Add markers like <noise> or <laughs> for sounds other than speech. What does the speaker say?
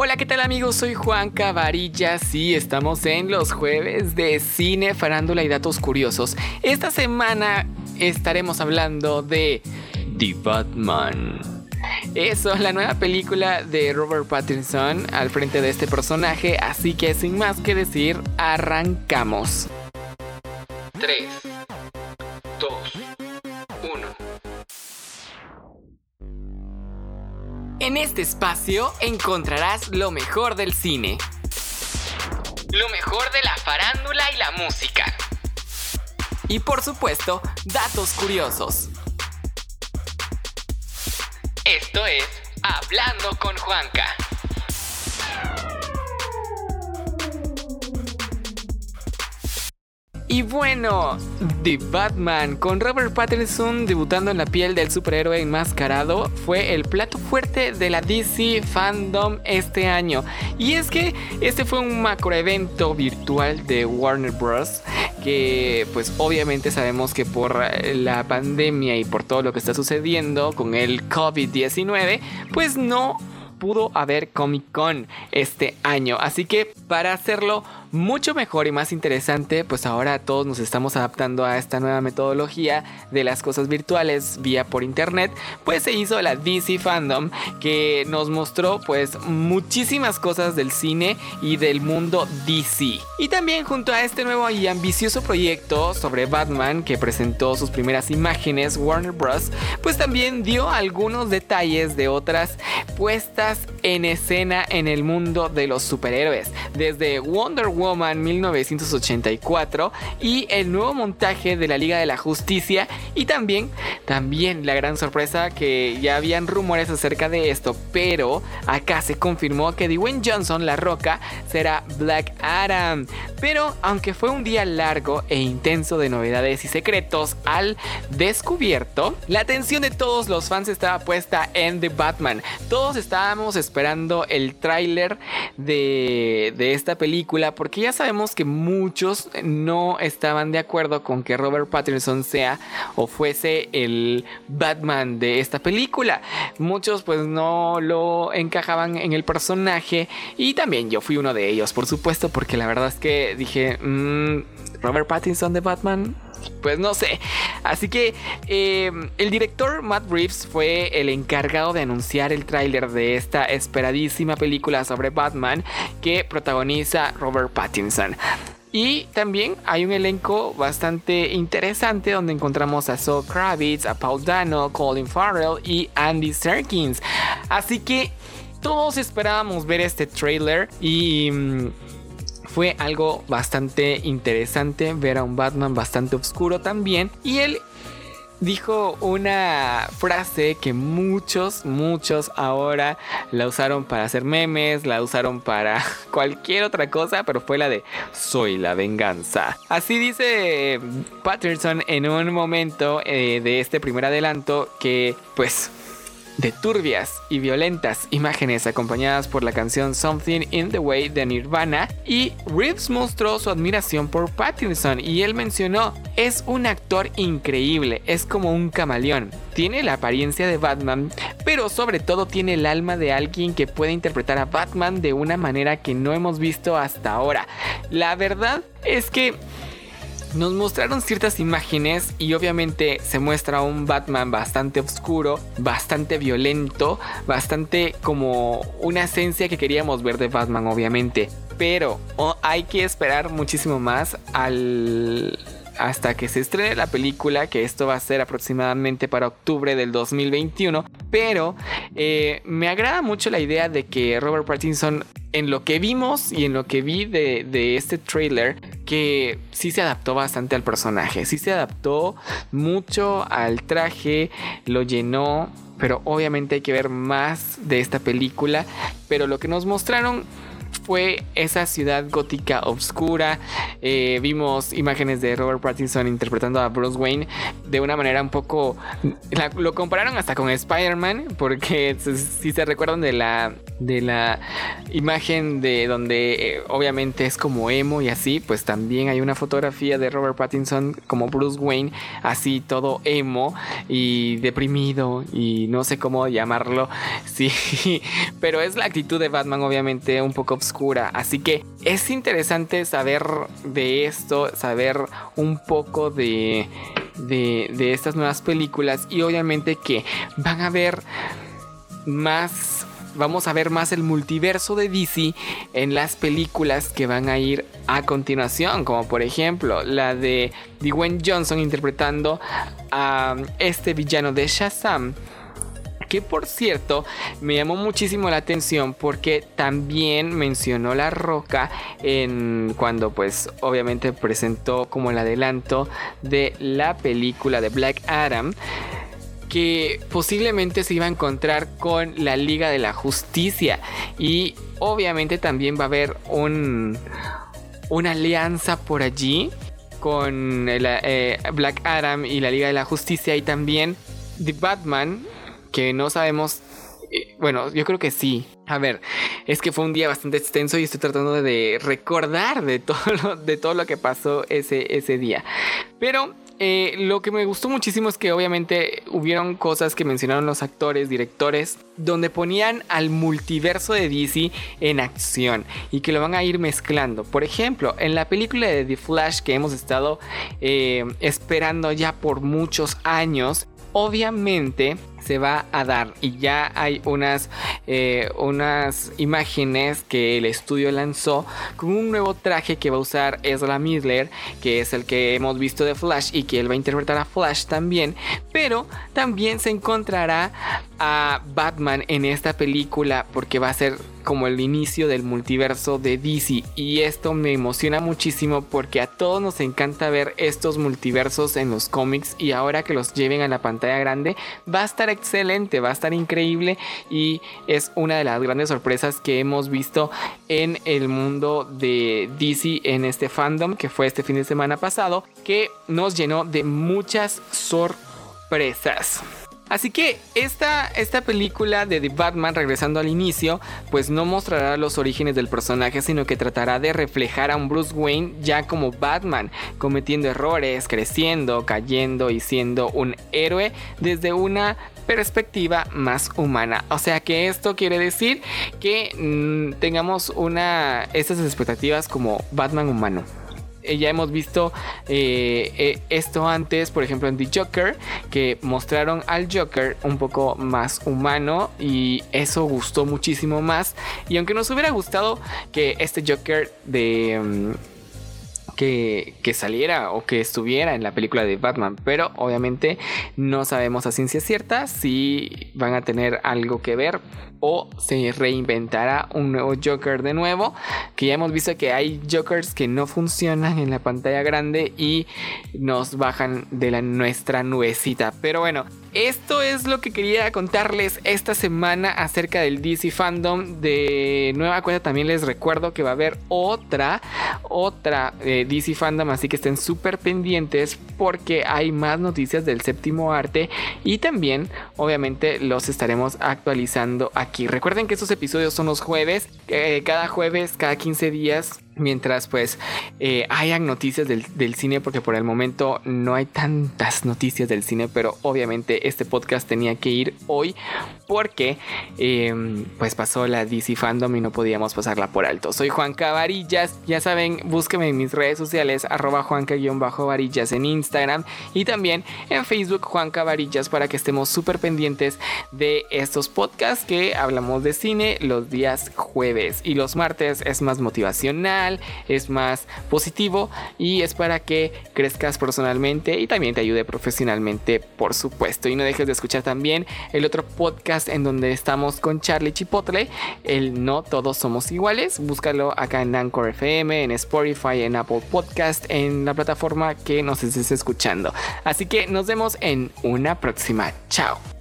Hola, ¿qué tal amigos? Soy Juan Cavarilla. Sí, estamos en los jueves de cine, farándula y datos curiosos. Esta semana estaremos hablando de The Batman. Eso, la nueva película de Robert Pattinson al frente de este personaje, así que sin más que decir, arrancamos. 3, En este espacio encontrarás lo mejor del cine. Lo mejor de la farándula y la música. Y por supuesto, datos curiosos. Esto es Hablando con Juanca. Y bueno, The Batman, con Robert Pattinson debutando en la piel del superhéroe enmascarado, fue el plato fuerte de la DC Fandom este año. Y es que este fue un macroevento virtual de Warner Bros. Que pues obviamente sabemos que por la pandemia y por todo lo que está sucediendo con el COVID-19, pues no pudo haber Comic Con este año. Así que para hacerlo mucho mejor y más interesante, pues ahora todos nos estamos adaptando a esta nueva metodología de las cosas virtuales vía por internet, pues se hizo la DC Fandom que nos mostró pues muchísimas cosas del cine y del mundo DC. Y también junto a este nuevo y ambicioso proyecto sobre Batman que presentó sus primeras imágenes Warner Bros, pues también dio algunos detalles de otras puestas en escena en el mundo de los superhéroes, desde Wonder Woman 1984 y el nuevo montaje de la Liga de la Justicia y también, también la gran sorpresa que ya habían rumores acerca de esto, pero acá se confirmó que Dwayne Johnson, La Roca, será Black Adam. Pero aunque fue un día largo e intenso de novedades y secretos al descubierto, la atención de todos los fans estaba puesta en The Batman. Todos estábamos esperando el tráiler de, de esta película porque ya sabemos que muchos no estaban de acuerdo con que Robert Pattinson sea o fuese el Batman de esta película. Muchos pues no lo encajaban en el personaje y también yo fui uno de ellos, por supuesto, porque la verdad es que dije, mm, Robert Pattinson de Batman, pues no sé. Así que eh, el director Matt Reeves fue el encargado de anunciar el tráiler de esta esperadísima película sobre Batman que protagoniza Robert Pattinson. Y también hay un elenco bastante interesante donde encontramos a Saul Kravitz, a Paul Dano, Colin Farrell y Andy Serkins. Así que todos esperábamos ver este trailer y mm, fue algo bastante interesante ver a un Batman bastante oscuro también. Y él dijo una frase que muchos, muchos ahora la usaron para hacer memes, la usaron para <laughs> cualquier otra cosa, pero fue la de soy la venganza. Así dice Patterson en un momento eh, de este primer adelanto que pues de turbias y violentas imágenes acompañadas por la canción Something in the Way de Nirvana y Reeves mostró su admiración por Pattinson y él mencionó, es un actor increíble, es como un camaleón, tiene la apariencia de Batman, pero sobre todo tiene el alma de alguien que puede interpretar a Batman de una manera que no hemos visto hasta ahora. La verdad es que nos mostraron ciertas imágenes y obviamente se muestra un Batman bastante oscuro, bastante violento, bastante como una esencia que queríamos ver de Batman obviamente. Pero hay que esperar muchísimo más hasta que se estrene la película, que esto va a ser aproximadamente para octubre del 2021. Pero eh, me agrada mucho la idea de que Robert Pattinson en lo que vimos y en lo que vi de, este trailer, que sí se adaptó bastante al personaje, sí se adaptó mucho al traje, lo llenó, pero obviamente hay que ver más de esta película, pero lo que nos mostraron fue esa ciudad gótica oscura. Eh, vimos imágenes de Robert Pattinson interpretando a Bruce Wayne de una manera un poco... lo compararon hasta con Spider-Man, porque <laughs> si se recuerdan de la de la imagen de donde eh, obviamente es como emo y así, pues también hay una fotografía de Robert Pattinson como Bruce Wayne, así todo emo y deprimido y no sé cómo llamarlo, <laughs> sí, pero es la actitud de Batman obviamente un poco oscura, así que es interesante saber de esto, saber un poco de, de, de estas nuevas películas y obviamente que van a ver más vamos a ver más el multiverso de DC en las películas que van a ir a continuación, como por ejemplo la de Dwayne Johnson interpretando a este villano de Shazam que por cierto me llamó muchísimo la atención porque también mencionó La Roca en cuando pues obviamente presentó como el adelanto de la película de Black Adam que posiblemente se iba a encontrar con la Liga de la Justicia y obviamente también va a haber un, una alianza por allí con eh, Black Adam y la Liga de la Justicia y también The Batman que no sabemos eh, bueno, yo creo que sí. A ver, es que fue un día bastante extenso y estoy tratando de recordar de todo lo, de todo lo que pasó ese, ese día. Pero eh, lo que me gustó muchísimo es que obviamente hubieron cosas que mencionaron los actores, directores, donde ponían al multiverso de DC en acción y que lo van a ir mezclando. Por ejemplo, en la película de The Flash que hemos estado eh, esperando ya por muchos años, obviamente se va a dar. Y ya hay unas, eh, unas imágenes que el estudio lanzó con un nuevo traje que va a usar Ezra Miller, que es el que hemos visto de Flash y que él va a interpretar a Flash también, pero también se encontrará a Batman en esta película porque va a ser como el inicio del multiverso de DC y esto me emociona muchísimo porque a todos nos encanta ver estos multiversos en los cómics y ahora que los lleven a la pantalla grande va a estar excelente, va a estar increíble y es una de las grandes sorpresas que hemos visto en el mundo de DC en este fandom que fue este fin de semana pasado que nos llenó de muchas sorpresas. Así que esta, esta película de The Batman, regresando al inicio, pues no mostrará los orígenes del personaje, sino que tratará de reflejar a un Bruce Wayne ya como Batman, cometiendo errores, creciendo, cayendo y siendo un héroe desde una perspectiva más humana. O sea que esto quiere decir que mm, tengamos una estas expectativas como Batman humano. Eh, ya hemos visto eh, eh, esto antes, por ejemplo en The Joker, que mostraron al Joker un poco más humano y eso gustó muchísimo más. Y aunque nos hubiera gustado que este Joker de... Mm, que, saliera o que estuviera en la película de Batman, pero obviamente no sabemos a ciencia cierta si van a tener algo que ver o se reinventará un nuevo Joker de nuevo, que ya hemos visto que hay Jokers que no funcionan en la pantalla grande y nos bajan de la nuestra nubecita. Pero bueno, esto es lo que quería contarles esta semana acerca del DC Fandom. De nueva cuenta también les recuerdo que va a haber otra, otra eh, DC Fandom, así que estén súper pendientes porque hay más noticias del séptimo arte y también obviamente los estaremos actualizando aquí. Recuerden que estos episodios son los jueves, eh, cada jueves, cada 15 días mientras pues eh, hayan noticias del, cine porque por el momento no hay tantas noticias del cine pero obviamente este podcast tenía que ir hoy porque em, pues pasó la DC Fandom y no podíamos pasarla por alto. Soy Juan Varillas ya saben búsqueme en mis redes sociales arroba Juanca-Varillas en Instagram y también en Facebook Juanca Varillas para que estemos súper pendientes de estos podcasts que hablamos de cine los días jueves. Y los martes es más motivacional es más positivo y es para que crezcas personalmente y también te ayude profesionalmente, por supuesto. Y no dejes de escuchar también el otro podcast en donde estamos con Charlie Chipotle, el No Todos Somos Iguales. Búscalo acá en Anchor FM, en Spotify, en Apple Podcast, en la plataforma que nos estés escuchando. Así que nos vemos en una próxima. Chao.